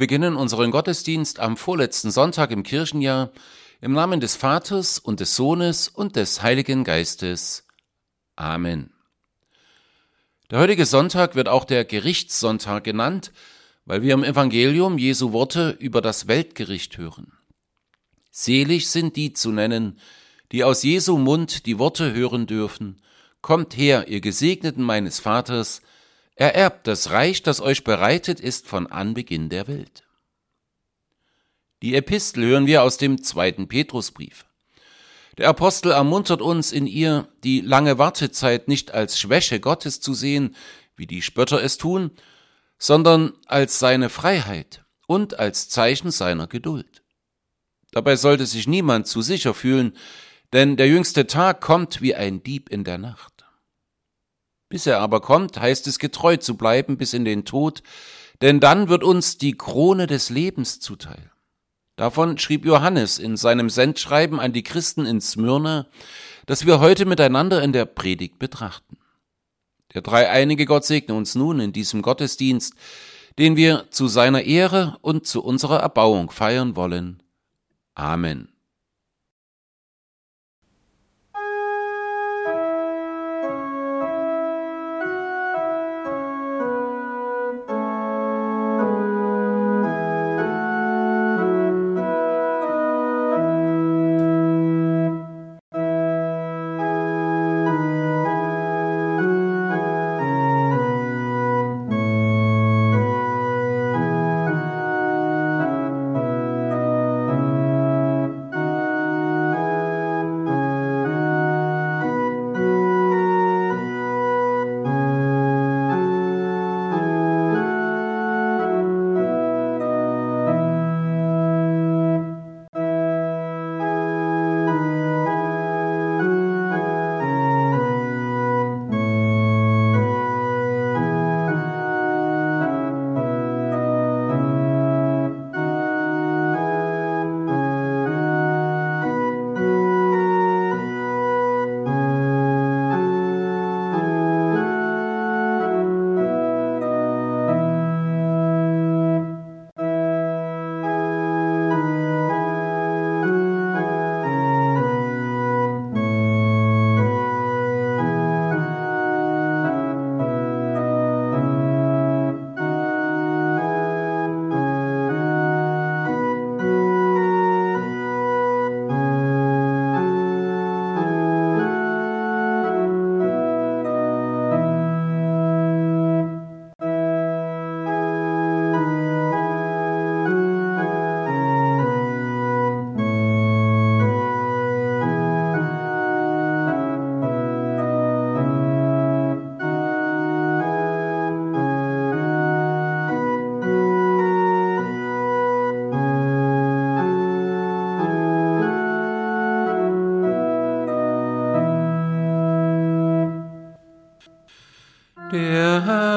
Wir beginnen unseren Gottesdienst am vorletzten Sonntag im Kirchenjahr im Namen des Vaters und des Sohnes und des Heiligen Geistes. Amen. Der heutige Sonntag wird auch der Gerichtssonntag genannt, weil wir im Evangelium Jesu Worte über das Weltgericht hören. Selig sind die zu nennen, die aus Jesu Mund die Worte hören dürfen. Kommt her, ihr Gesegneten meines Vaters, Ererbt das Reich, das euch bereitet ist von Anbeginn der Welt. Die Epistel hören wir aus dem zweiten Petrusbrief. Der Apostel ermuntert uns in ihr, die lange Wartezeit nicht als Schwäche Gottes zu sehen, wie die Spötter es tun, sondern als seine Freiheit und als Zeichen seiner Geduld. Dabei sollte sich niemand zu sicher fühlen, denn der jüngste Tag kommt wie ein Dieb in der Nacht. Bis er aber kommt, heißt es getreu zu bleiben bis in den Tod, denn dann wird uns die Krone des Lebens zuteil. Davon schrieb Johannes in seinem Sendschreiben an die Christen in Smyrna, das wir heute miteinander in der Predigt betrachten. Der dreieinige Gott segne uns nun in diesem Gottesdienst, den wir zu seiner Ehre und zu unserer Erbauung feiern wollen. Amen.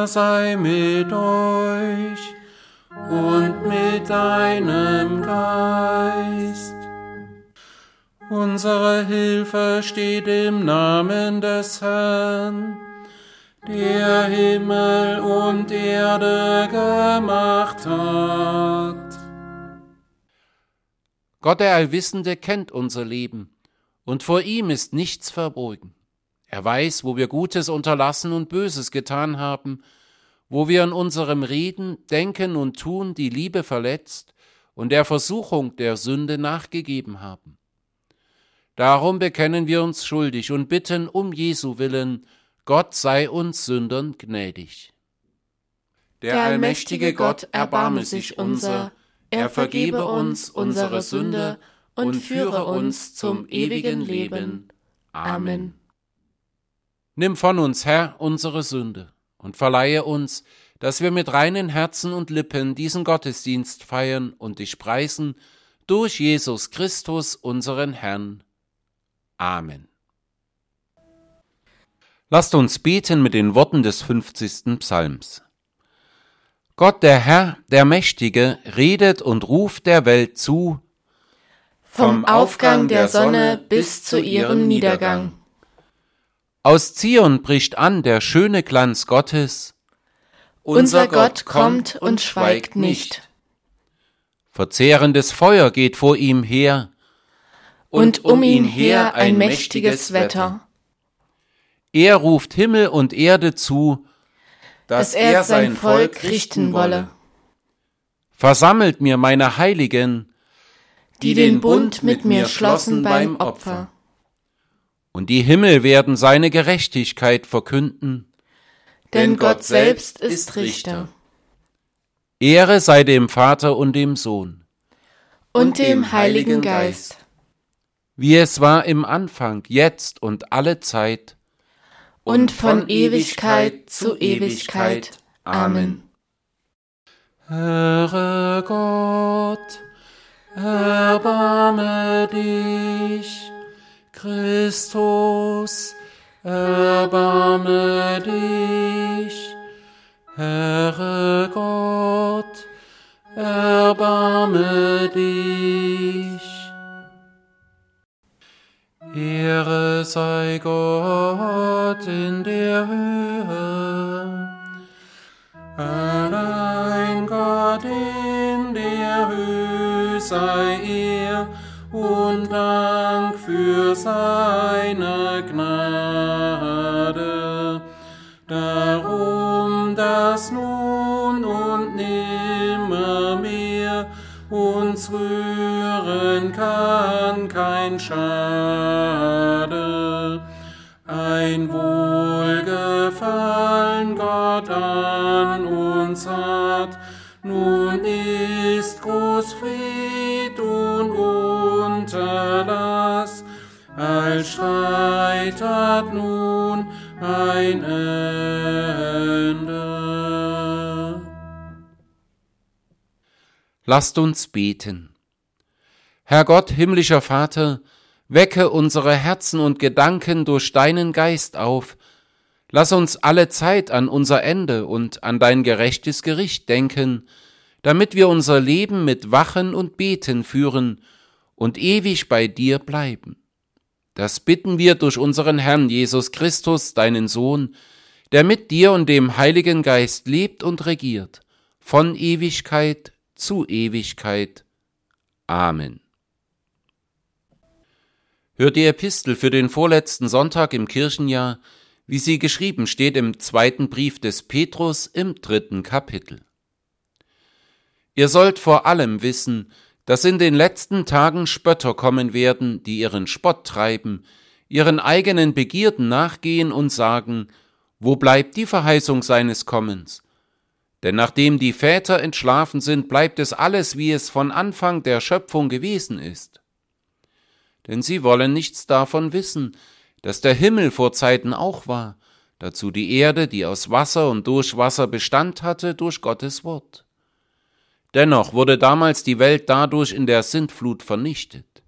Sei mit euch und mit deinem Geist. Unsere Hilfe steht im Namen des Herrn, der Himmel und Erde gemacht hat. Gott der Allwissende kennt unser Leben, und vor ihm ist nichts verborgen. Er weiß, wo wir Gutes unterlassen und Böses getan haben, wo wir in unserem Reden, Denken und Tun die Liebe verletzt und der Versuchung der Sünde nachgegeben haben. Darum bekennen wir uns schuldig und bitten um Jesu willen, Gott sei uns Sündern gnädig. Der allmächtige Gott erbarme sich unser, er vergebe uns unsere Sünde und führe uns zum ewigen Leben. Amen. Nimm von uns, Herr, unsere Sünde und verleihe uns, dass wir mit reinen Herzen und Lippen diesen Gottesdienst feiern und dich preisen durch Jesus Christus, unseren Herrn. Amen. Lasst uns beten mit den Worten des 50. Psalms. Gott der Herr, der Mächtige, redet und ruft der Welt zu, vom Aufgang der Sonne bis zu ihrem Niedergang. Aus Zion bricht an der schöne Glanz Gottes. Unser Gott kommt und schweigt nicht. verzehrendes Feuer geht vor ihm her, und um ihn her ein mächtiges Wetter. Er ruft Himmel und Erde zu, dass er sein Volk richten wolle. Versammelt mir meine Heiligen, die den Bund mit mir schlossen beim Opfer. Und die Himmel werden seine Gerechtigkeit verkünden. Denn Gott selbst ist Richter. Ehre sei dem Vater und dem Sohn. Und dem Heiligen Geist. Wie es war im Anfang, jetzt und alle Zeit. Und von Ewigkeit zu Ewigkeit. Amen. Herre Gott, erbarme dich. Christus, erbarme dich. Herre Gott, erbarme dich. Ehre sei Gott in der Höhe, allein Gott in der Höhe sei er und Dank für seine Gnade. Darum, dass nun und nimmermehr uns rühren kann kein Schade. Ein Wohlgefallen Gott an uns hat, nun ist groß Fried Streit hat nun ein Ende. Lasst uns beten. Herr Gott, himmlischer Vater, wecke unsere Herzen und Gedanken durch deinen Geist auf, lass uns alle Zeit an unser Ende und an dein gerechtes Gericht denken, damit wir unser Leben mit Wachen und Beten führen und ewig bei dir bleiben. Das bitten wir durch unseren Herrn Jesus Christus, deinen Sohn, der mit dir und dem Heiligen Geist lebt und regiert, von Ewigkeit zu Ewigkeit. Amen. Hört die Epistel für den vorletzten Sonntag im Kirchenjahr, wie sie geschrieben steht im zweiten Brief des Petrus im dritten Kapitel. Ihr sollt vor allem wissen, dass in den letzten Tagen Spötter kommen werden, die ihren Spott treiben, ihren eigenen Begierden nachgehen und sagen, wo bleibt die Verheißung seines Kommens? Denn nachdem die Väter entschlafen sind, bleibt es alles, wie es von Anfang der Schöpfung gewesen ist. Denn sie wollen nichts davon wissen, dass der Himmel vor Zeiten auch war, dazu die Erde, die aus Wasser und durch Wasser Bestand hatte, durch Gottes Wort. Dennoch wurde damals die Welt dadurch in der Sintflut vernichtet.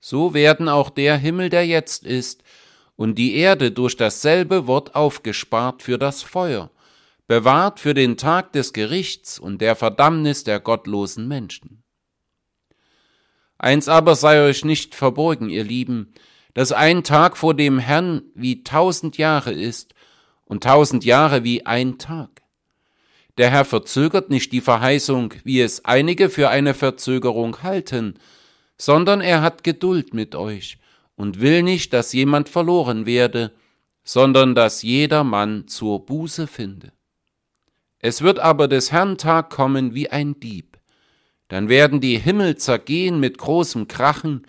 So werden auch der Himmel, der jetzt ist, und die Erde durch dasselbe Wort aufgespart für das Feuer, bewahrt für den Tag des Gerichts und der Verdammnis der gottlosen Menschen. Eins aber sei euch nicht verborgen, ihr Lieben, dass ein Tag vor dem Herrn wie tausend Jahre ist und tausend Jahre wie ein Tag. Der Herr verzögert nicht die Verheißung, wie es einige für eine Verzögerung halten, sondern er hat Geduld mit euch und will nicht, dass jemand verloren werde, sondern dass jeder Mann zur Buße finde. Es wird aber des Herrn Tag kommen wie ein Dieb. Dann werden die Himmel zergehen mit großem Krachen,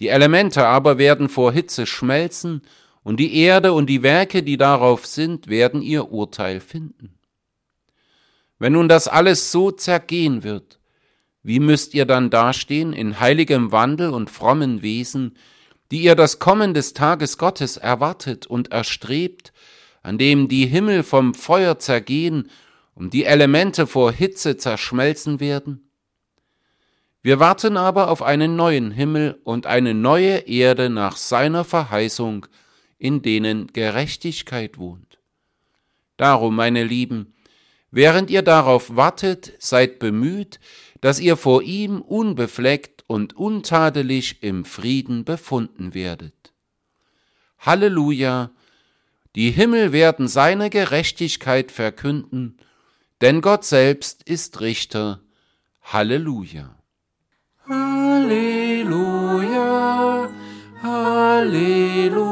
die Elemente aber werden vor Hitze schmelzen, und die Erde und die Werke, die darauf sind, werden ihr Urteil finden. Wenn nun das alles so zergehen wird, wie müsst ihr dann dastehen in heiligem Wandel und frommen Wesen, die ihr das Kommen des Tages Gottes erwartet und erstrebt, an dem die Himmel vom Feuer zergehen und die Elemente vor Hitze zerschmelzen werden? Wir warten aber auf einen neuen Himmel und eine neue Erde nach seiner Verheißung, in denen Gerechtigkeit wohnt. Darum, meine Lieben, während ihr darauf wartet, seid bemüht, dass ihr vor ihm unbefleckt und untadelig im Frieden befunden werdet. Halleluja! Die Himmel werden seine Gerechtigkeit verkünden, denn Gott selbst ist Richter. Halleluja. Halleluja, Halleluja.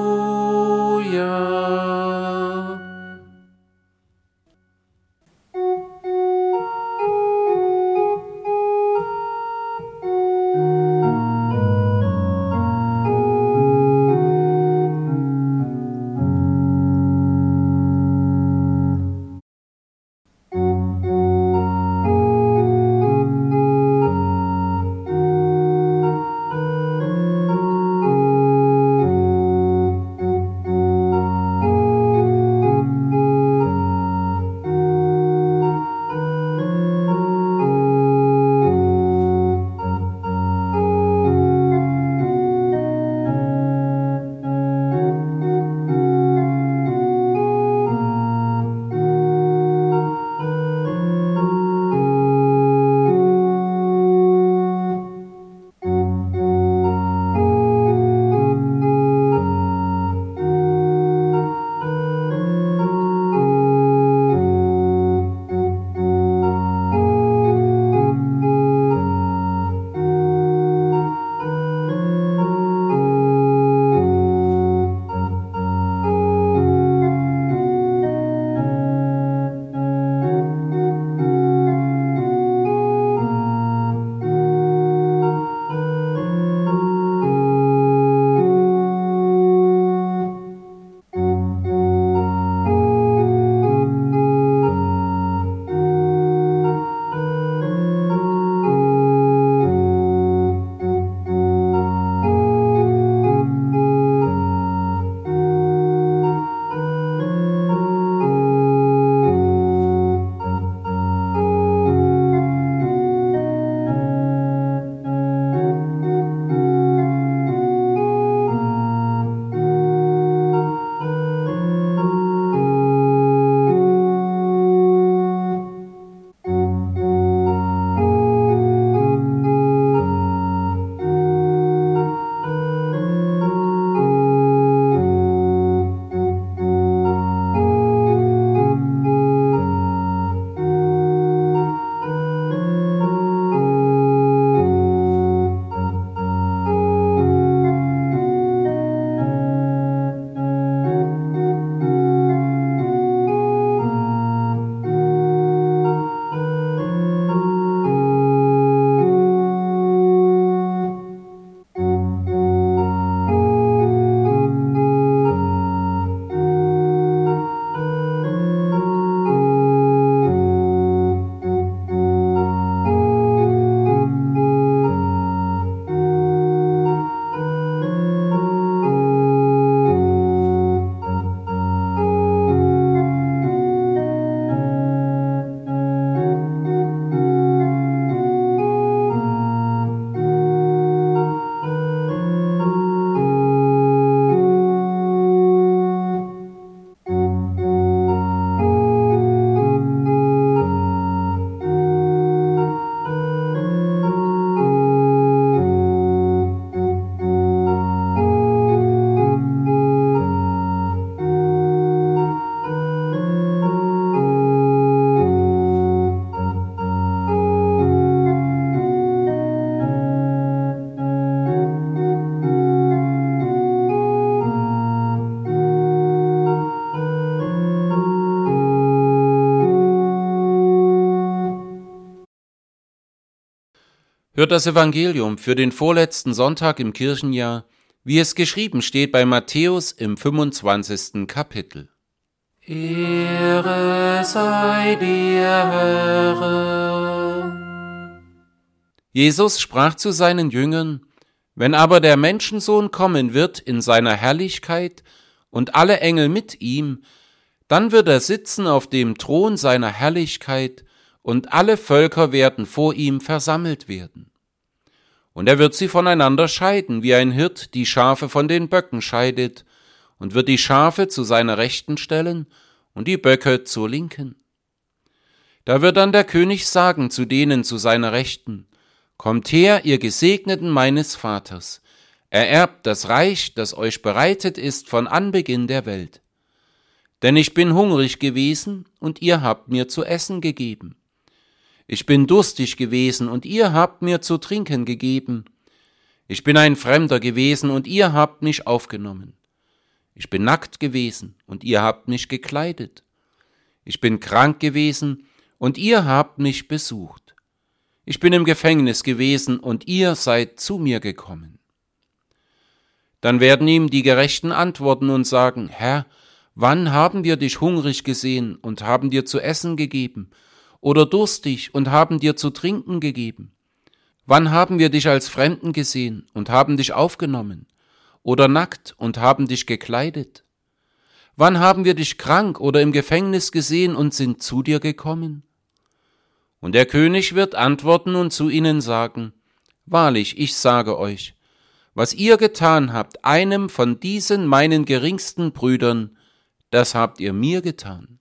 Hört das Evangelium für den vorletzten Sonntag im Kirchenjahr, wie es geschrieben steht bei Matthäus im 25. Kapitel. Ehre sei dir, Herr. Jesus sprach zu seinen Jüngern, Wenn aber der Menschensohn kommen wird in seiner Herrlichkeit und alle Engel mit ihm, dann wird er sitzen auf dem Thron seiner Herrlichkeit und alle Völker werden vor ihm versammelt werden. Und er wird sie voneinander scheiden, wie ein Hirt die Schafe von den Böcken scheidet, und wird die Schafe zu seiner Rechten stellen und die Böcke zur Linken. Da wird dann der König sagen zu denen zu seiner Rechten, Kommt her, ihr Gesegneten meines Vaters, ererbt das Reich, das euch bereitet ist von Anbeginn der Welt. Denn ich bin hungrig gewesen, und ihr habt mir zu essen gegeben. Ich bin durstig gewesen, und ihr habt mir zu trinken gegeben. Ich bin ein Fremder gewesen, und ihr habt mich aufgenommen. Ich bin nackt gewesen, und ihr habt mich gekleidet. Ich bin krank gewesen, und ihr habt mich besucht. Ich bin im Gefängnis gewesen, und ihr seid zu mir gekommen. Dann werden ihm die Gerechten antworten und sagen, Herr, wann haben wir dich hungrig gesehen und haben dir zu essen gegeben, oder durstig und haben dir zu trinken gegeben? Wann haben wir dich als Fremden gesehen und haben dich aufgenommen, oder nackt und haben dich gekleidet? Wann haben wir dich krank oder im Gefängnis gesehen und sind zu dir gekommen? Und der König wird antworten und zu ihnen sagen, Wahrlich, ich sage euch, was ihr getan habt, einem von diesen meinen geringsten Brüdern, das habt ihr mir getan.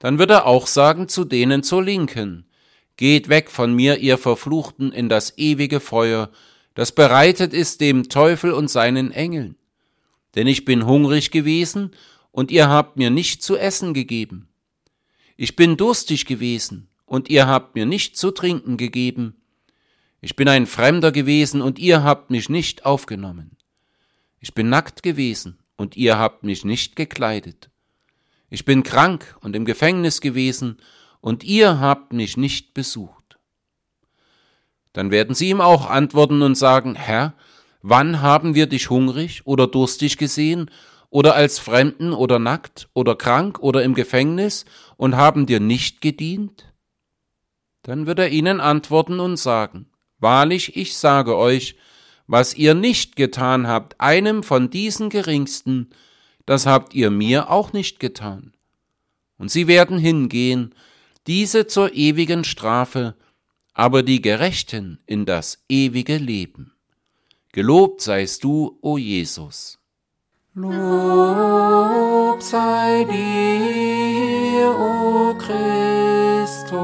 Dann wird er auch sagen zu denen zur Linken, Geht weg von mir, ihr Verfluchten, in das ewige Feuer, das bereitet ist dem Teufel und seinen Engeln. Denn ich bin hungrig gewesen, und ihr habt mir nicht zu essen gegeben. Ich bin durstig gewesen, und ihr habt mir nicht zu trinken gegeben. Ich bin ein Fremder gewesen und ihr habt mich nicht aufgenommen. Ich bin nackt gewesen und ihr habt mich nicht gekleidet. Ich bin krank und im Gefängnis gewesen und ihr habt mich nicht besucht. Dann werden sie ihm auch antworten und sagen, Herr, wann haben wir dich hungrig oder durstig gesehen oder als Fremden oder nackt oder krank oder im Gefängnis und haben dir nicht gedient? Dann wird er ihnen antworten und sagen, Wahrlich, ich sage euch, was ihr nicht getan habt, einem von diesen Geringsten, das habt ihr mir auch nicht getan. Und sie werden hingehen, diese zur ewigen Strafe, aber die Gerechten in das ewige Leben. Gelobt seist du, o Jesus. Lob sei dir, o Christus.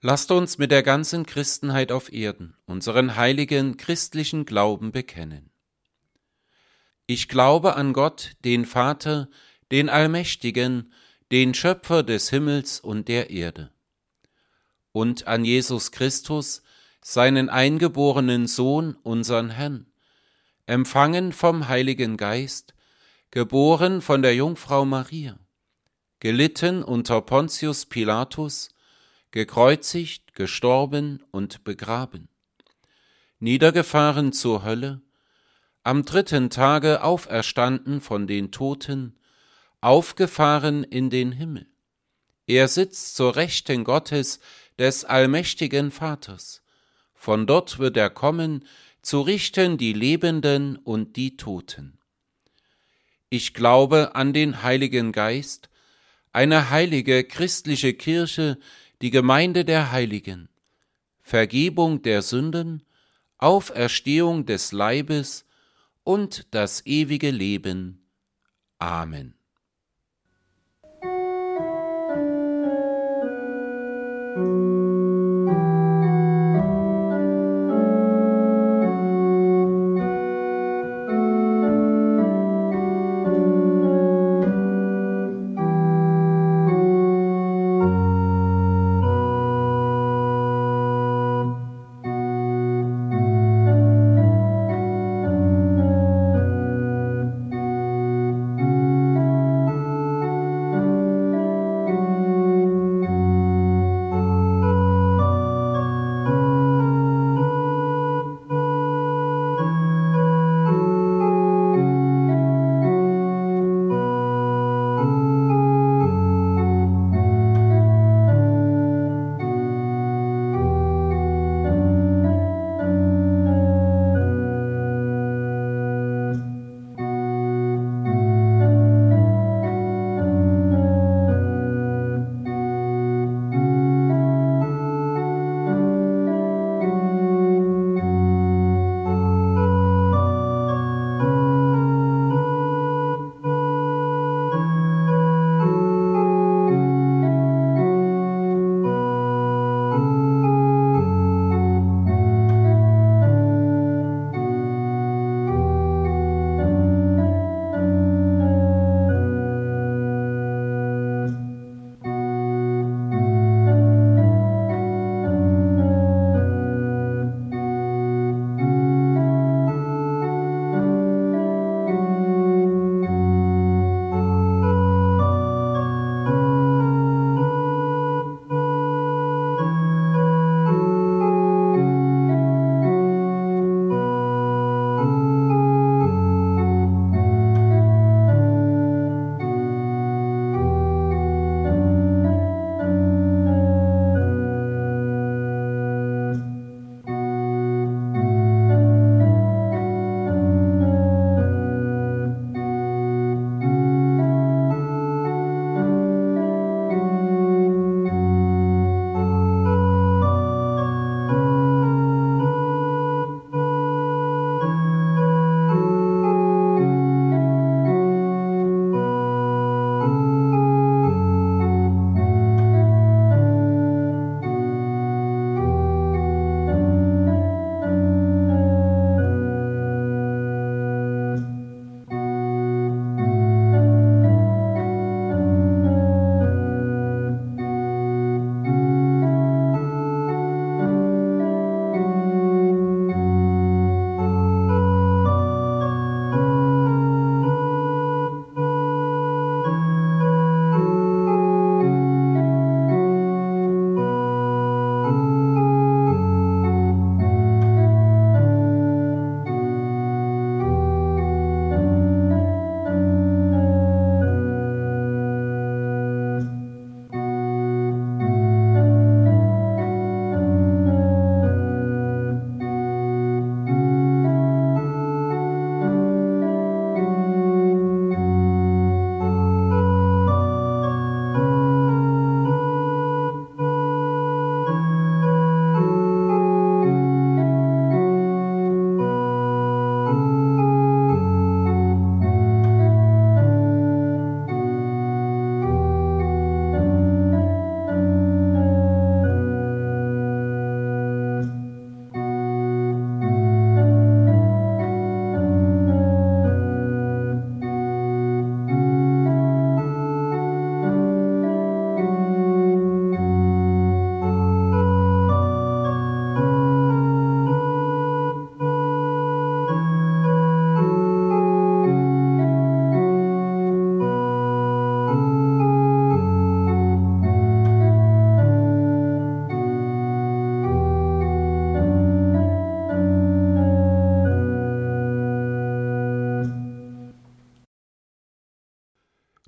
Lasst uns mit der ganzen Christenheit auf Erden unseren heiligen christlichen Glauben bekennen. Ich glaube an Gott, den Vater, den Allmächtigen, den Schöpfer des Himmels und der Erde, und an Jesus Christus, seinen eingeborenen Sohn, unseren Herrn, empfangen vom Heiligen Geist, geboren von der Jungfrau Maria, gelitten unter Pontius Pilatus, gekreuzigt, gestorben und begraben, niedergefahren zur Hölle, am dritten Tage auferstanden von den Toten, aufgefahren in den Himmel. Er sitzt zur Rechten Gottes des allmächtigen Vaters. Von dort wird er kommen, zu richten die Lebenden und die Toten. Ich glaube an den Heiligen Geist, eine heilige christliche Kirche, die Gemeinde der Heiligen, Vergebung der Sünden, Auferstehung des Leibes und das ewige Leben. Amen.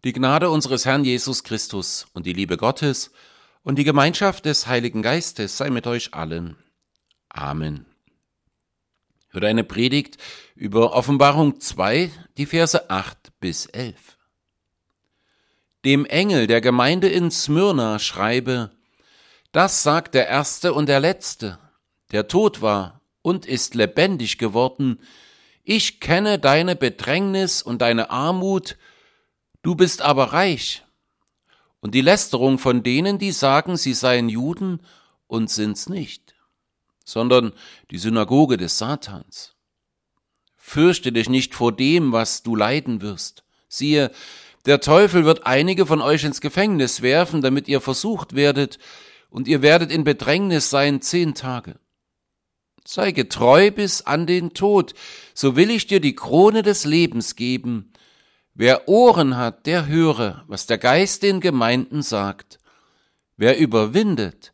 Die Gnade unseres Herrn Jesus Christus und die Liebe Gottes und die Gemeinschaft des Heiligen Geistes sei mit euch allen. Amen. Hört eine Predigt über Offenbarung 2, die Verse 8 bis 11. Dem Engel der Gemeinde in Smyrna schreibe, das sagt der Erste und der Letzte, der tot war und ist lebendig geworden. Ich kenne deine Bedrängnis und deine Armut, Du bist aber reich. Und die Lästerung von denen, die sagen, sie seien Juden und sind's nicht, sondern die Synagoge des Satans. Fürchte dich nicht vor dem, was du leiden wirst. Siehe, der Teufel wird einige von euch ins Gefängnis werfen, damit ihr versucht werdet, und ihr werdet in Bedrängnis sein zehn Tage. Sei getreu bis an den Tod, so will ich dir die Krone des Lebens geben. Wer Ohren hat, der höre, was der Geist den Gemeinden sagt. Wer überwindet,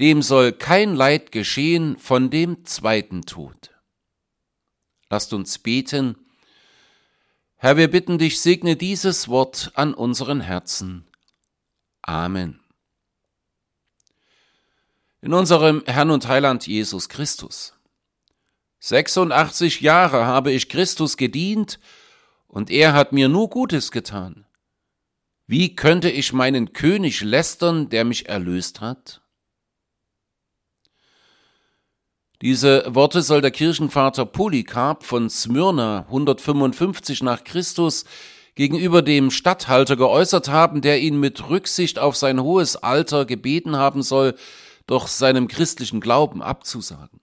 dem soll kein Leid geschehen von dem zweiten Tod. Lasst uns beten. Herr, wir bitten dich, segne dieses Wort an unseren Herzen. Amen. In unserem Herrn und Heiland Jesus Christus. 86 Jahre habe ich Christus gedient und er hat mir nur Gutes getan. Wie könnte ich meinen König lästern, der mich erlöst hat? Diese Worte soll der Kirchenvater Polycarp von Smyrna 155 nach Christus gegenüber dem Statthalter geäußert haben, der ihn mit Rücksicht auf sein hohes Alter gebeten haben soll, doch seinem christlichen Glauben abzusagen.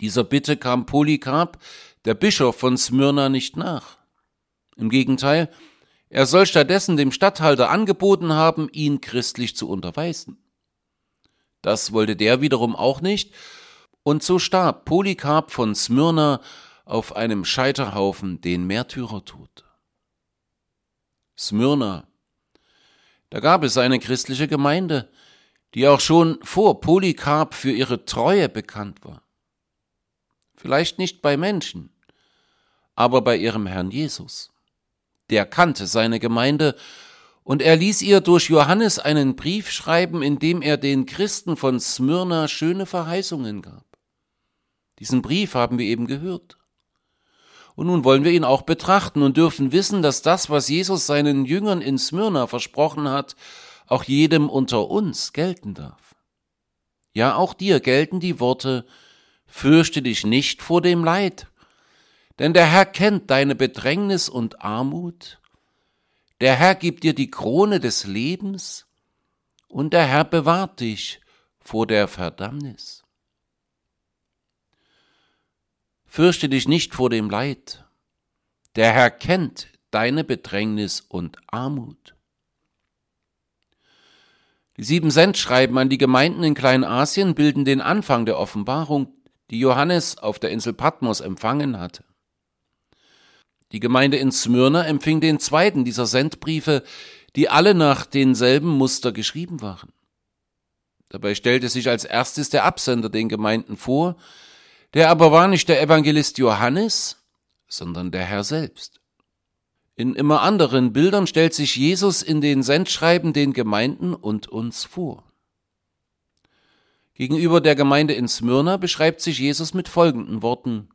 Dieser Bitte kam Polycarp der Bischof von Smyrna nicht nach. Im Gegenteil, er soll stattdessen dem Statthalter angeboten haben, ihn christlich zu unterweisen. Das wollte der wiederum auch nicht, und so starb Polycarp von Smyrna auf einem Scheiterhaufen den Märtyrertod. Smyrna. Da gab es eine christliche Gemeinde, die auch schon vor Polycarp für ihre Treue bekannt war. Vielleicht nicht bei Menschen, aber bei ihrem Herrn Jesus. Der kannte seine Gemeinde und er ließ ihr durch Johannes einen Brief schreiben, in dem er den Christen von Smyrna schöne Verheißungen gab. Diesen Brief haben wir eben gehört. Und nun wollen wir ihn auch betrachten und dürfen wissen, dass das, was Jesus seinen Jüngern in Smyrna versprochen hat, auch jedem unter uns gelten darf. Ja, auch dir gelten die Worte, fürchte dich nicht vor dem Leid, denn der Herr kennt deine Bedrängnis und Armut, der Herr gibt dir die Krone des Lebens, und der Herr bewahrt dich vor der Verdammnis. Fürchte dich nicht vor dem Leid, der Herr kennt deine Bedrängnis und Armut. Die sieben Sendschreiben an die Gemeinden in Kleinasien bilden den Anfang der Offenbarung, die Johannes auf der Insel Patmos empfangen hatte. Die Gemeinde in Smyrna empfing den zweiten dieser Sendbriefe, die alle nach denselben Muster geschrieben waren. Dabei stellte sich als erstes der Absender den Gemeinden vor, der aber war nicht der Evangelist Johannes, sondern der Herr selbst. In immer anderen Bildern stellt sich Jesus in den Sendschreiben den Gemeinden und uns vor. Gegenüber der Gemeinde in Smyrna beschreibt sich Jesus mit folgenden Worten.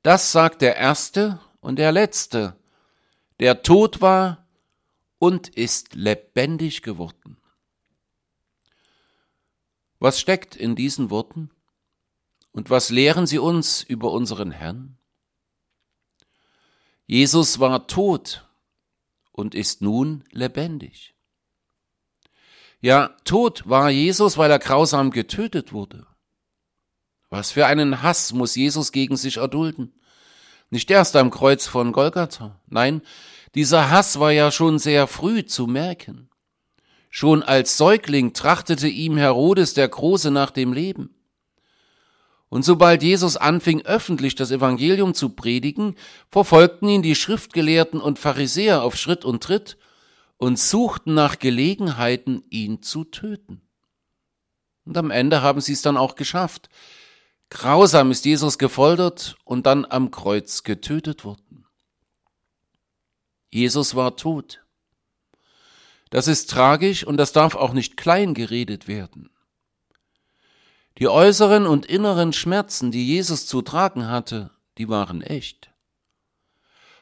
Das sagt der Erste und der letzte, der tot war und ist lebendig geworden. Was steckt in diesen Worten? Und was lehren sie uns über unseren Herrn? Jesus war tot und ist nun lebendig. Ja, tot war Jesus, weil er grausam getötet wurde. Was für einen Hass muss Jesus gegen sich erdulden? Nicht erst am Kreuz von Golgatha. Nein, dieser Hass war ja schon sehr früh zu merken. Schon als Säugling trachtete ihm Herodes der Große nach dem Leben. Und sobald Jesus anfing, öffentlich das Evangelium zu predigen, verfolgten ihn die Schriftgelehrten und Pharisäer auf Schritt und Tritt und suchten nach Gelegenheiten, ihn zu töten. Und am Ende haben sie es dann auch geschafft. Grausam ist Jesus gefoltert und dann am Kreuz getötet worden. Jesus war tot. Das ist tragisch und das darf auch nicht klein geredet werden. Die äußeren und inneren Schmerzen, die Jesus zu tragen hatte, die waren echt.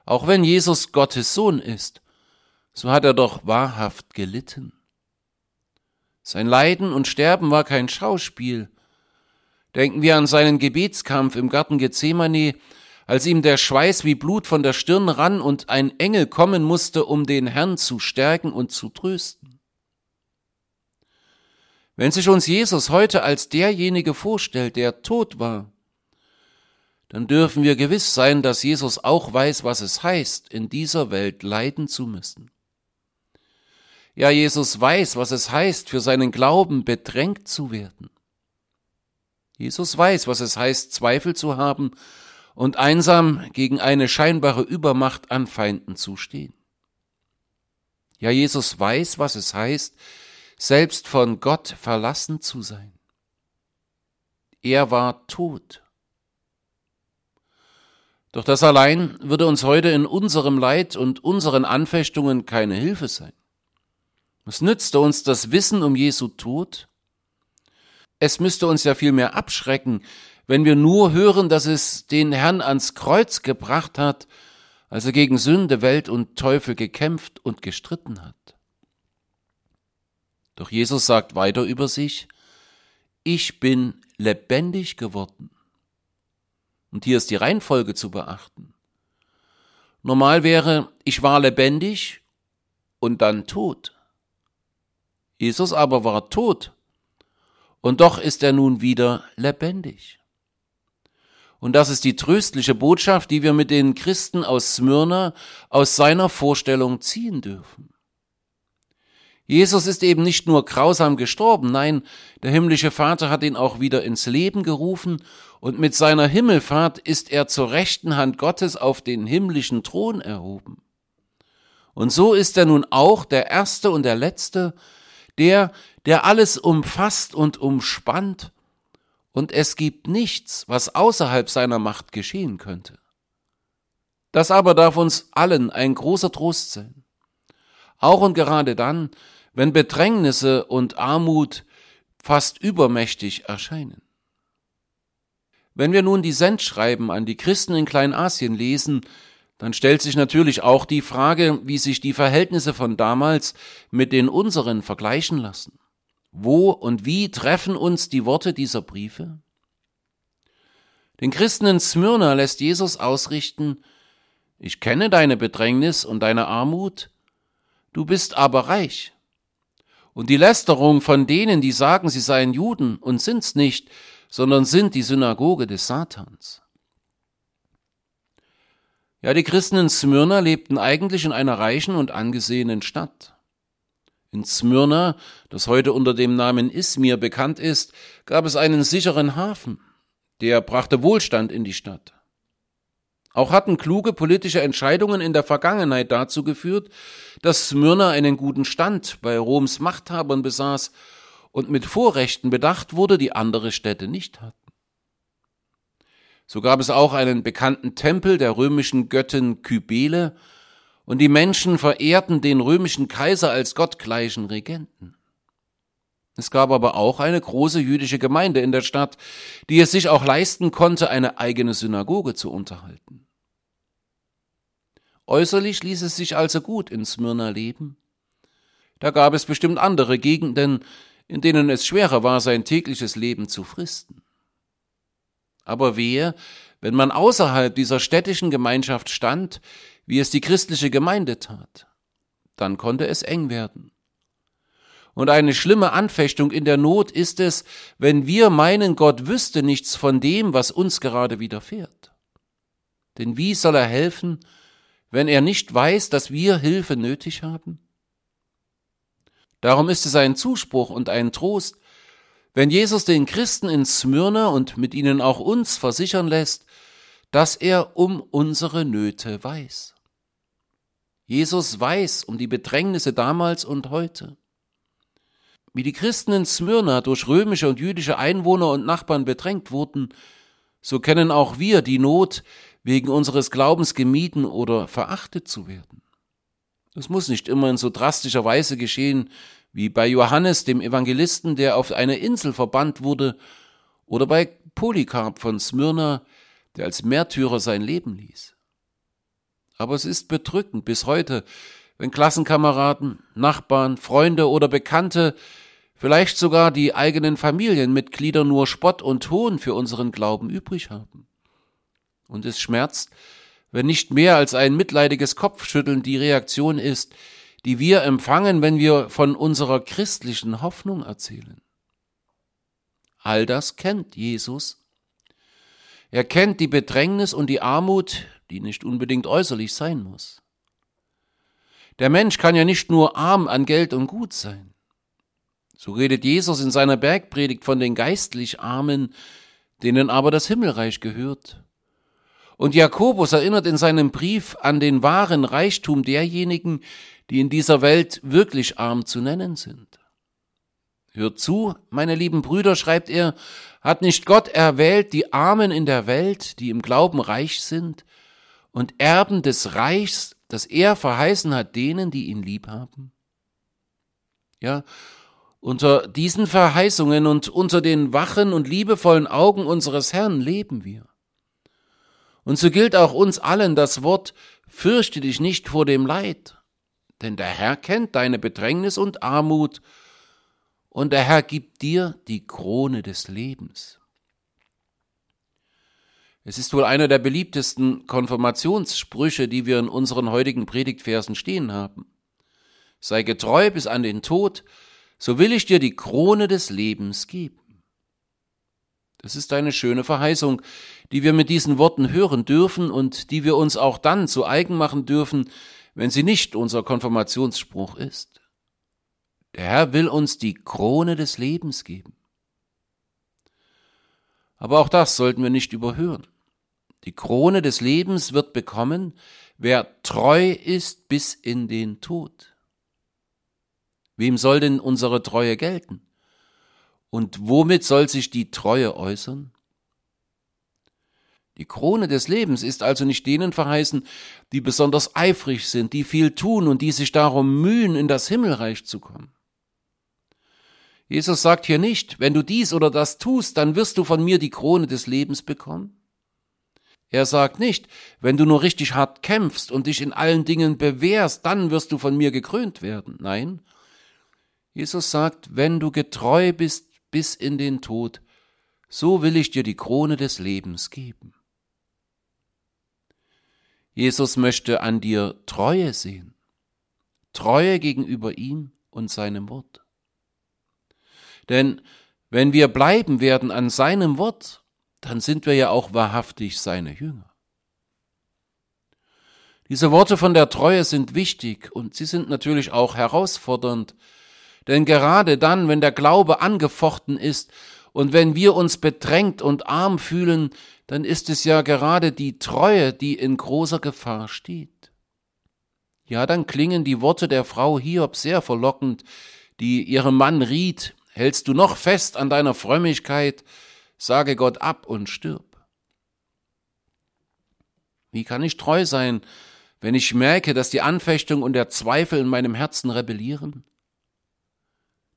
Auch wenn Jesus Gottes Sohn ist, so hat er doch wahrhaft gelitten. Sein Leiden und Sterben war kein Schauspiel. Denken wir an seinen Gebetskampf im Garten Gethsemane, als ihm der Schweiß wie Blut von der Stirn rann und ein Engel kommen musste, um den Herrn zu stärken und zu trösten. Wenn sich uns Jesus heute als derjenige vorstellt, der tot war, dann dürfen wir gewiss sein, dass Jesus auch weiß, was es heißt, in dieser Welt leiden zu müssen. Ja, Jesus weiß, was es heißt, für seinen Glauben bedrängt zu werden. Jesus weiß, was es heißt, Zweifel zu haben und einsam gegen eine scheinbare Übermacht an Feinden zu stehen. Ja, Jesus weiß, was es heißt, selbst von Gott verlassen zu sein. Er war tot. Doch das allein würde uns heute in unserem Leid und unseren Anfechtungen keine Hilfe sein. Was nützte uns das Wissen um Jesu Tod? Es müsste uns ja vielmehr abschrecken, wenn wir nur hören, dass es den Herrn ans Kreuz gebracht hat, als er gegen Sünde, Welt und Teufel gekämpft und gestritten hat. Doch Jesus sagt weiter über sich, ich bin lebendig geworden. Und hier ist die Reihenfolge zu beachten. Normal wäre, ich war lebendig und dann tot. Jesus aber war tot und doch ist er nun wieder lebendig. Und das ist die tröstliche Botschaft, die wir mit den Christen aus Smyrna aus seiner Vorstellung ziehen dürfen. Jesus ist eben nicht nur grausam gestorben, nein, der himmlische Vater hat ihn auch wieder ins Leben gerufen und mit seiner Himmelfahrt ist er zur rechten Hand Gottes auf den himmlischen Thron erhoben. Und so ist er nun auch der Erste und der Letzte, der, der alles umfasst und umspannt und es gibt nichts, was außerhalb seiner Macht geschehen könnte. Das aber darf uns allen ein großer Trost sein. Auch und gerade dann, wenn Bedrängnisse und Armut fast übermächtig erscheinen. Wenn wir nun die Sendschreiben an die Christen in Kleinasien lesen, dann stellt sich natürlich auch die Frage, wie sich die Verhältnisse von damals mit den unseren vergleichen lassen. Wo und wie treffen uns die Worte dieser Briefe? Den Christen in Smyrna lässt Jesus ausrichten, ich kenne deine Bedrängnis und deine Armut, du bist aber reich. Und die Lästerung von denen, die sagen, sie seien Juden und sind's nicht, sondern sind die Synagoge des Satans. Ja, die Christen in Smyrna lebten eigentlich in einer reichen und angesehenen Stadt. In Smyrna, das heute unter dem Namen Izmir bekannt ist, gab es einen sicheren Hafen, der brachte Wohlstand in die Stadt. Auch hatten kluge politische Entscheidungen in der Vergangenheit dazu geführt, dass Smyrna einen guten Stand bei Roms Machthabern besaß und mit Vorrechten bedacht wurde, die andere Städte nicht hatten. So gab es auch einen bekannten Tempel der römischen Göttin Kybele, und die Menschen verehrten den römischen Kaiser als gottgleichen Regenten. Es gab aber auch eine große jüdische Gemeinde in der Stadt, die es sich auch leisten konnte, eine eigene Synagoge zu unterhalten. Äußerlich ließ es sich also gut in Smyrna leben. Da gab es bestimmt andere Gegenden, in denen es schwerer war, sein tägliches Leben zu fristen. Aber wehe, wenn man außerhalb dieser städtischen Gemeinschaft stand, wie es die christliche Gemeinde tat, dann konnte es eng werden. Und eine schlimme Anfechtung in der Not ist es, wenn wir meinen, Gott wüsste nichts von dem, was uns gerade widerfährt. Denn wie soll er helfen, wenn er nicht weiß, dass wir Hilfe nötig haben? Darum ist es ein Zuspruch und ein Trost, wenn Jesus den Christen in Smyrna und mit ihnen auch uns versichern lässt, dass er um unsere Nöte weiß. Jesus weiß um die Bedrängnisse damals und heute. Wie die Christen in Smyrna durch römische und jüdische Einwohner und Nachbarn bedrängt wurden, so kennen auch wir die Not, wegen unseres Glaubens gemieden oder verachtet zu werden. Es muss nicht immer in so drastischer Weise geschehen, wie bei Johannes dem Evangelisten, der auf eine Insel verbannt wurde, oder bei Polycarp von Smyrna, der als Märtyrer sein Leben ließ. Aber es ist bedrückend bis heute, wenn Klassenkameraden, Nachbarn, Freunde oder Bekannte, vielleicht sogar die eigenen Familienmitglieder nur Spott und Hohn für unseren Glauben übrig haben. Und es schmerzt, wenn nicht mehr als ein mitleidiges Kopfschütteln die Reaktion ist, die wir empfangen, wenn wir von unserer christlichen Hoffnung erzählen. All das kennt Jesus. Er kennt die Bedrängnis und die Armut, die nicht unbedingt äußerlich sein muss. Der Mensch kann ja nicht nur arm an Geld und Gut sein. So redet Jesus in seiner Bergpredigt von den geistlich Armen, denen aber das Himmelreich gehört. Und Jakobus erinnert in seinem Brief an den wahren Reichtum derjenigen, die in dieser Welt wirklich arm zu nennen sind. Hört zu, meine lieben Brüder, schreibt er, hat nicht Gott erwählt die Armen in der Welt, die im Glauben reich sind, und Erben des Reichs, das er verheißen hat denen, die ihn lieb haben? Ja, unter diesen Verheißungen und unter den wachen und liebevollen Augen unseres Herrn leben wir. Und so gilt auch uns allen das Wort, fürchte dich nicht vor dem Leid, denn der Herr kennt deine Bedrängnis und Armut, und der Herr gibt dir die Krone des Lebens. Es ist wohl einer der beliebtesten Konfirmationssprüche, die wir in unseren heutigen Predigtversen stehen haben. Sei getreu bis an den Tod, so will ich dir die Krone des Lebens geben. Das ist eine schöne Verheißung, die wir mit diesen Worten hören dürfen und die wir uns auch dann zu eigen machen dürfen, wenn sie nicht unser Konfirmationsspruch ist. Der Herr will uns die Krone des Lebens geben. Aber auch das sollten wir nicht überhören. Die Krone des Lebens wird bekommen, wer treu ist bis in den Tod. Wem soll denn unsere Treue gelten? Und womit soll sich die Treue äußern? Die Krone des Lebens ist also nicht denen verheißen, die besonders eifrig sind, die viel tun und die sich darum mühen, in das Himmelreich zu kommen. Jesus sagt hier nicht, wenn du dies oder das tust, dann wirst du von mir die Krone des Lebens bekommen. Er sagt nicht, wenn du nur richtig hart kämpfst und dich in allen Dingen bewährst, dann wirst du von mir gekrönt werden. Nein, Jesus sagt, wenn du getreu bist bis in den Tod, so will ich dir die Krone des Lebens geben. Jesus möchte an dir Treue sehen, Treue gegenüber ihm und seinem Wort. Denn wenn wir bleiben werden an seinem Wort, dann sind wir ja auch wahrhaftig seine Jünger. Diese Worte von der Treue sind wichtig und sie sind natürlich auch herausfordernd, denn gerade dann, wenn der Glaube angefochten ist und wenn wir uns bedrängt und arm fühlen, dann ist es ja gerade die Treue, die in großer Gefahr steht. Ja, dann klingen die Worte der Frau Hiob sehr verlockend, die ihrem Mann riet, Hältst du noch fest an deiner Frömmigkeit, sage Gott ab und stirb. Wie kann ich treu sein, wenn ich merke, dass die Anfechtung und der Zweifel in meinem Herzen rebellieren?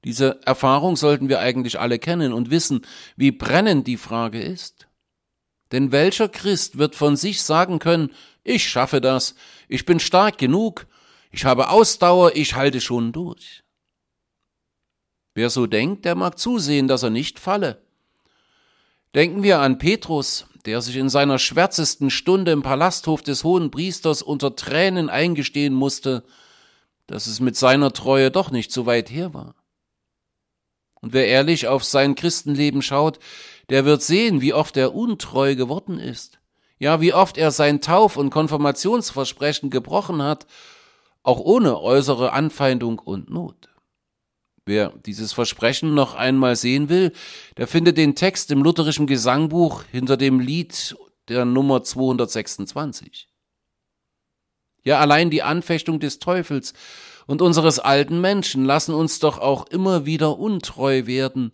Diese Erfahrung sollten wir eigentlich alle kennen und wissen, wie brennend die Frage ist. Denn welcher Christ wird von sich sagen können, ich schaffe das, ich bin stark genug, ich habe Ausdauer, ich halte schon durch. Wer so denkt, der mag zusehen, dass er nicht falle. Denken wir an Petrus, der sich in seiner schwärzesten Stunde im Palasthof des hohen Priesters unter Tränen eingestehen musste, dass es mit seiner Treue doch nicht so weit her war. Und wer ehrlich auf sein Christenleben schaut, der wird sehen, wie oft er untreu geworden ist. Ja, wie oft er sein Tauf- und Konfirmationsversprechen gebrochen hat, auch ohne äußere Anfeindung und Not. Wer dieses Versprechen noch einmal sehen will, der findet den Text im lutherischen Gesangbuch hinter dem Lied der Nummer 226. Ja, allein die Anfechtung des Teufels und unseres alten Menschen lassen uns doch auch immer wieder untreu werden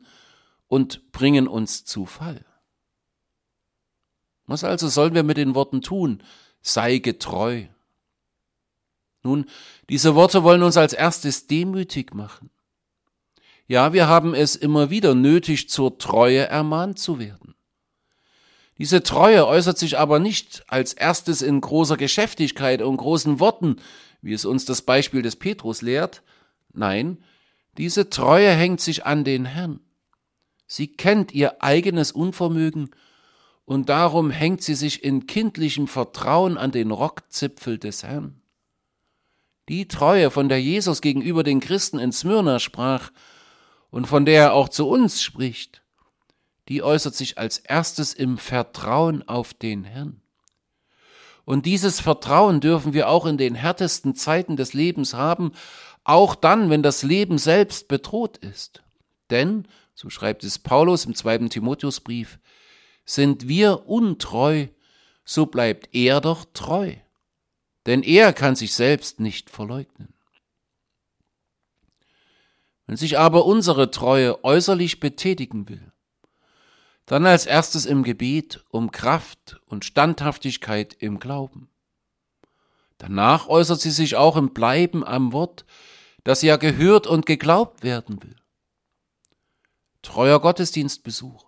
und bringen uns zu Fall. Was also sollen wir mit den Worten tun? Sei getreu. Nun, diese Worte wollen uns als erstes demütig machen. Ja, wir haben es immer wieder nötig, zur Treue ermahnt zu werden. Diese Treue äußert sich aber nicht als erstes in großer Geschäftigkeit und großen Worten, wie es uns das Beispiel des Petrus lehrt. Nein, diese Treue hängt sich an den Herrn. Sie kennt ihr eigenes Unvermögen und darum hängt sie sich in kindlichem Vertrauen an den Rockzipfel des Herrn. Die Treue, von der Jesus gegenüber den Christen in Smyrna sprach, und von der er auch zu uns spricht, die äußert sich als erstes im Vertrauen auf den Herrn. Und dieses Vertrauen dürfen wir auch in den härtesten Zeiten des Lebens haben, auch dann, wenn das Leben selbst bedroht ist. Denn, so schreibt es Paulus im zweiten Timotheusbrief, sind wir untreu, so bleibt er doch treu. Denn er kann sich selbst nicht verleugnen. Wenn sich aber unsere Treue äußerlich betätigen will, dann als erstes im Gebet um Kraft und Standhaftigkeit im Glauben. Danach äußert sie sich auch im Bleiben am Wort, das ja gehört und geglaubt werden will. Treuer Gottesdienstbesuch,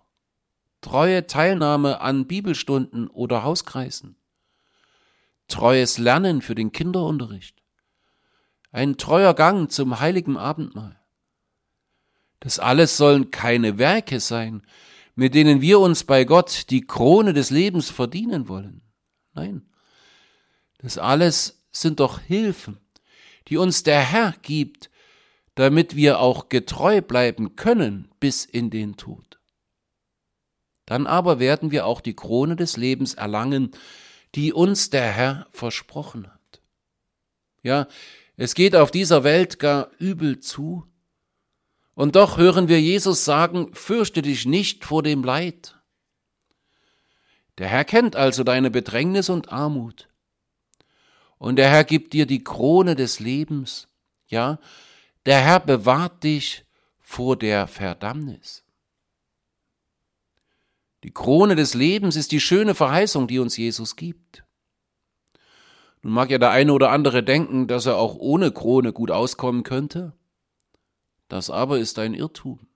treue Teilnahme an Bibelstunden oder Hauskreisen, treues Lernen für den Kinderunterricht, ein treuer Gang zum heiligen Abendmahl, das alles sollen keine Werke sein, mit denen wir uns bei Gott die Krone des Lebens verdienen wollen. Nein, das alles sind doch Hilfen, die uns der Herr gibt, damit wir auch getreu bleiben können bis in den Tod. Dann aber werden wir auch die Krone des Lebens erlangen, die uns der Herr versprochen hat. Ja, es geht auf dieser Welt gar übel zu, und doch hören wir Jesus sagen, fürchte dich nicht vor dem Leid. Der Herr kennt also deine Bedrängnis und Armut. Und der Herr gibt dir die Krone des Lebens. Ja, der Herr bewahrt dich vor der Verdammnis. Die Krone des Lebens ist die schöne Verheißung, die uns Jesus gibt. Nun mag ja der eine oder andere denken, dass er auch ohne Krone gut auskommen könnte. Das aber ist ein Irrtum.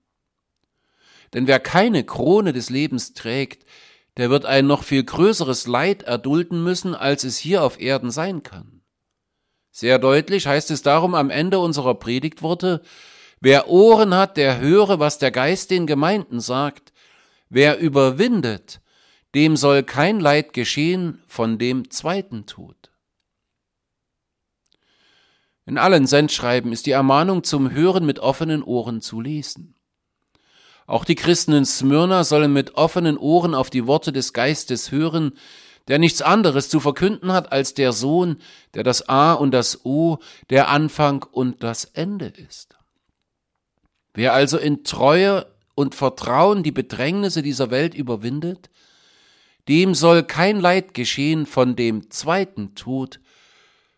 Denn wer keine Krone des Lebens trägt, der wird ein noch viel größeres Leid erdulden müssen, als es hier auf Erden sein kann. Sehr deutlich heißt es darum am Ende unserer Predigtworte, wer Ohren hat, der höre, was der Geist den Gemeinden sagt, wer überwindet, dem soll kein Leid geschehen von dem zweiten Tod. In allen Sendschreiben ist die Ermahnung zum Hören mit offenen Ohren zu lesen. Auch die Christen in Smyrna sollen mit offenen Ohren auf die Worte des Geistes hören, der nichts anderes zu verkünden hat als der Sohn, der das A und das O, der Anfang und das Ende ist. Wer also in Treue und Vertrauen die Bedrängnisse dieser Welt überwindet, dem soll kein Leid geschehen von dem zweiten Tod,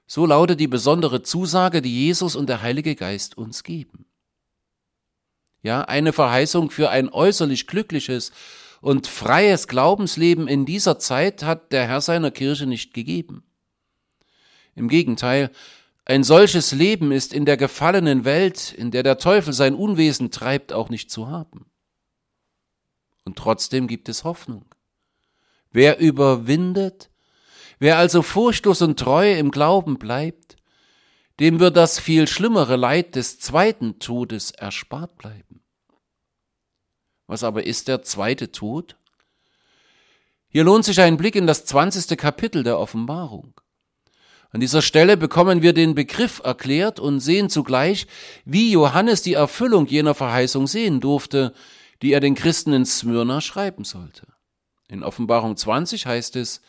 so lautet die besondere Zusage, die Jesus und der Heilige Geist uns geben. Ja, eine Verheißung für ein äußerlich glückliches und freies Glaubensleben in dieser Zeit hat der Herr seiner Kirche nicht gegeben. Im Gegenteil, ein solches Leben ist in der gefallenen Welt, in der der Teufel sein Unwesen treibt, auch nicht zu haben. Und trotzdem gibt es Hoffnung. Wer überwindet, Wer also furchtlos und treu im Glauben bleibt, dem wird das viel schlimmere Leid des zweiten Todes erspart bleiben. Was aber ist der zweite Tod? Hier lohnt sich ein Blick in das zwanzigste Kapitel der Offenbarung. An dieser Stelle bekommen wir den Begriff erklärt und sehen zugleich, wie Johannes die Erfüllung jener Verheißung sehen durfte, die er den Christen in Smyrna schreiben sollte. In Offenbarung 20 heißt es,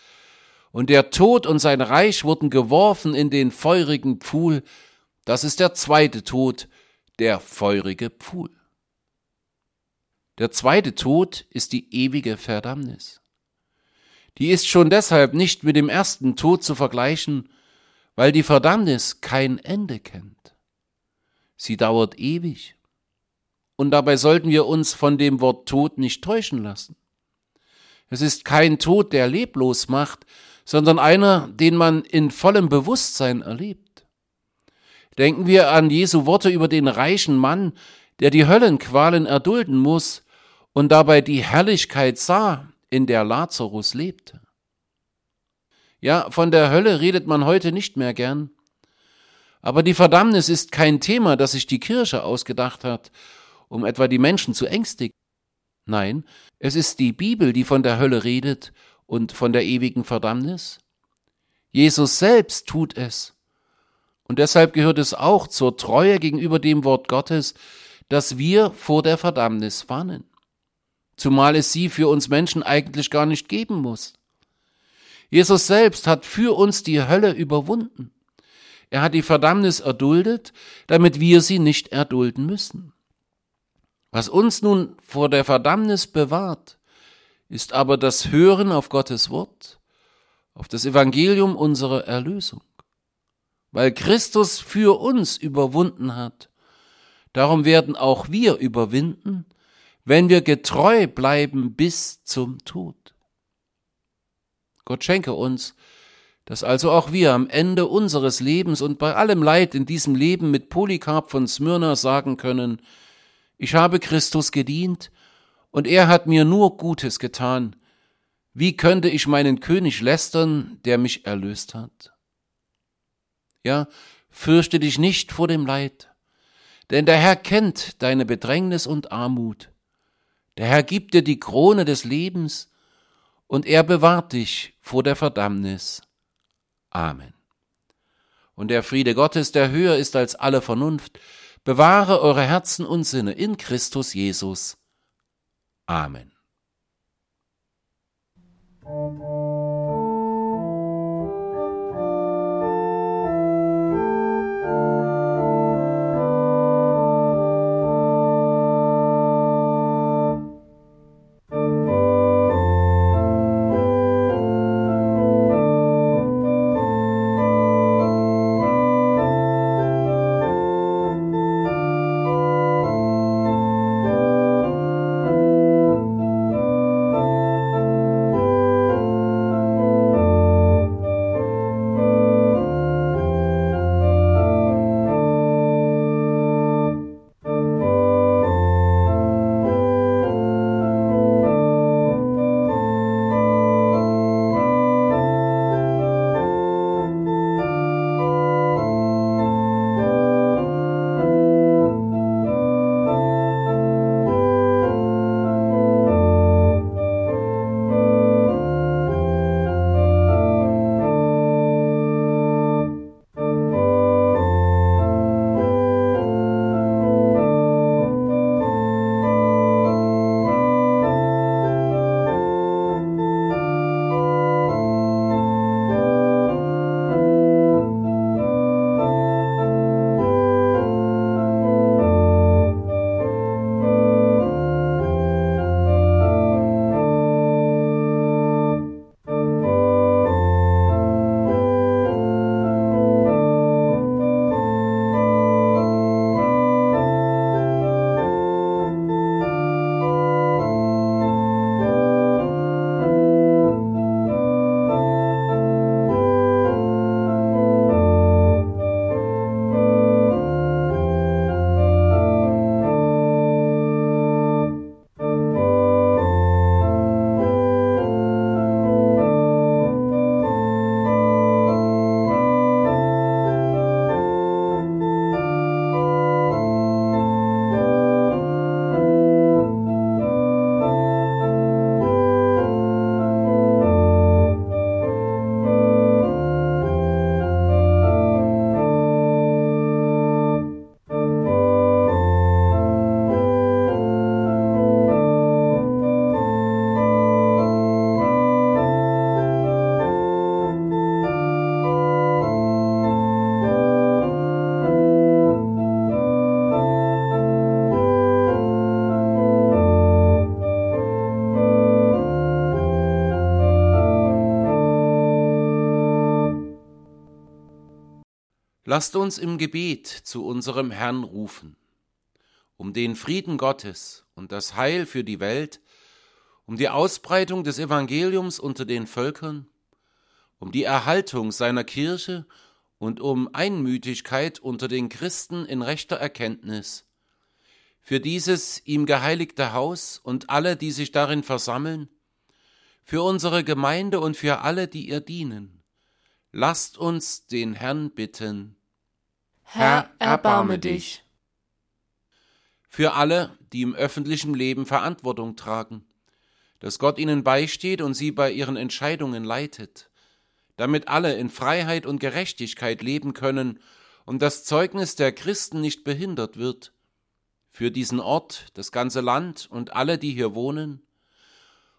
und der Tod und sein Reich wurden geworfen in den feurigen Pfuhl. Das ist der zweite Tod, der feurige Pfuhl. Der zweite Tod ist die ewige Verdammnis. Die ist schon deshalb nicht mit dem ersten Tod zu vergleichen, weil die Verdammnis kein Ende kennt. Sie dauert ewig. Und dabei sollten wir uns von dem Wort Tod nicht täuschen lassen. Es ist kein Tod, der leblos macht, sondern einer, den man in vollem Bewusstsein erlebt. Denken wir an Jesu Worte über den reichen Mann, der die Höllenqualen erdulden muss und dabei die Herrlichkeit sah, in der Lazarus lebte. Ja, von der Hölle redet man heute nicht mehr gern. Aber die Verdammnis ist kein Thema, das sich die Kirche ausgedacht hat, um etwa die Menschen zu ängstigen. Nein, es ist die Bibel, die von der Hölle redet und von der ewigen Verdammnis. Jesus selbst tut es. Und deshalb gehört es auch zur Treue gegenüber dem Wort Gottes, dass wir vor der Verdammnis warnen. Zumal es sie für uns Menschen eigentlich gar nicht geben muss. Jesus selbst hat für uns die Hölle überwunden. Er hat die Verdammnis erduldet, damit wir sie nicht erdulden müssen. Was uns nun vor der Verdammnis bewahrt, ist aber das Hören auf Gottes Wort, auf das Evangelium unserer Erlösung. Weil Christus für uns überwunden hat, darum werden auch wir überwinden, wenn wir getreu bleiben bis zum Tod. Gott schenke uns, dass also auch wir am Ende unseres Lebens und bei allem Leid in diesem Leben mit Polycarp von Smyrna sagen können, ich habe Christus gedient, und er hat mir nur Gutes getan. Wie könnte ich meinen König lästern, der mich erlöst hat? Ja, fürchte dich nicht vor dem Leid, denn der Herr kennt deine Bedrängnis und Armut. Der Herr gibt dir die Krone des Lebens, und er bewahrt dich vor der Verdammnis. Amen. Und der Friede Gottes, der höher ist als alle Vernunft, bewahre eure Herzen und Sinne in Christus Jesus. Amen. Lasst uns im Gebet zu unserem Herrn rufen, um den Frieden Gottes und das Heil für die Welt, um die Ausbreitung des Evangeliums unter den Völkern, um die Erhaltung seiner Kirche und um Einmütigkeit unter den Christen in rechter Erkenntnis. Für dieses ihm geheiligte Haus und alle, die sich darin versammeln, für unsere Gemeinde und für alle, die ihr dienen. Lasst uns den Herrn bitten. Herr, erbarme dich. Für alle, die im öffentlichen Leben Verantwortung tragen, dass Gott ihnen beisteht und sie bei ihren Entscheidungen leitet, damit alle in Freiheit und Gerechtigkeit leben können und das Zeugnis der Christen nicht behindert wird, für diesen Ort, das ganze Land und alle, die hier wohnen,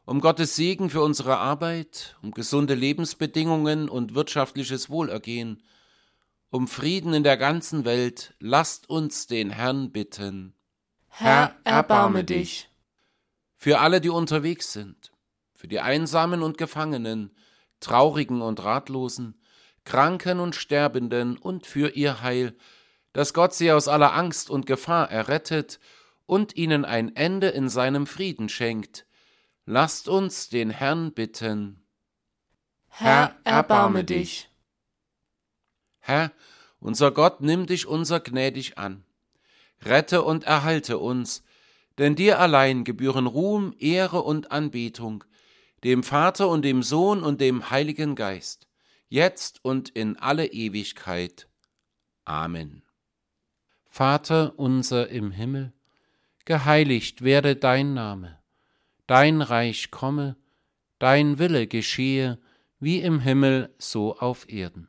um Gottes Segen für unsere Arbeit, um gesunde Lebensbedingungen und wirtschaftliches Wohlergehen, um Frieden in der ganzen Welt, lasst uns den Herrn bitten. Herr, erbarme dich. Für alle, die unterwegs sind, für die Einsamen und Gefangenen, Traurigen und Ratlosen, Kranken und Sterbenden und für ihr Heil, dass Gott sie aus aller Angst und Gefahr errettet und ihnen ein Ende in seinem Frieden schenkt. Lasst uns den Herrn bitten. Herr, erbarme dich. Herr, unser Gott, nimm dich unser gnädig an. Rette und erhalte uns, denn dir allein gebühren Ruhm, Ehre und Anbetung, dem Vater und dem Sohn und dem Heiligen Geist, jetzt und in alle Ewigkeit. Amen. Vater unser im Himmel, geheiligt werde dein Name, dein Reich komme, dein Wille geschehe, wie im Himmel so auf Erden.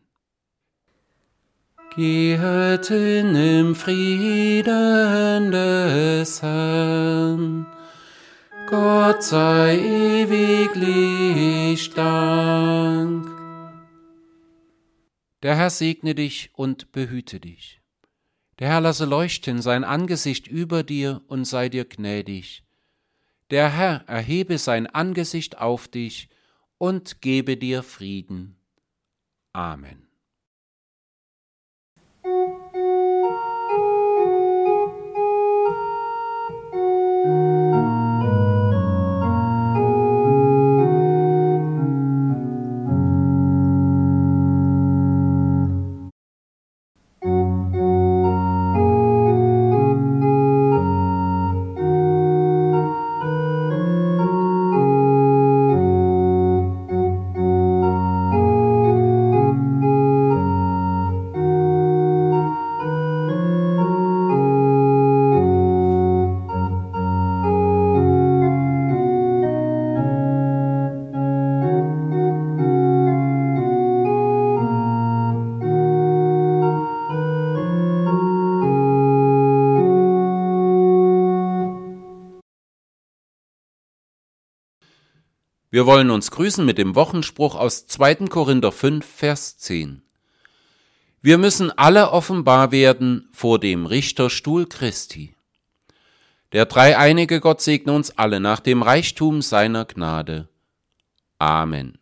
Gehet in im Frieden des Herrn. Gott sei ewiglich Dank. Der Herr segne dich und behüte dich. Der Herr lasse leuchten sein Angesicht über dir und sei dir gnädig. Der Herr erhebe sein Angesicht auf dich und gebe dir Frieden. Amen. Wir wollen uns grüßen mit dem Wochenspruch aus 2. Korinther 5, Vers 10. Wir müssen alle offenbar werden vor dem Richterstuhl Christi. Der dreieinige Gott segne uns alle nach dem Reichtum seiner Gnade. Amen.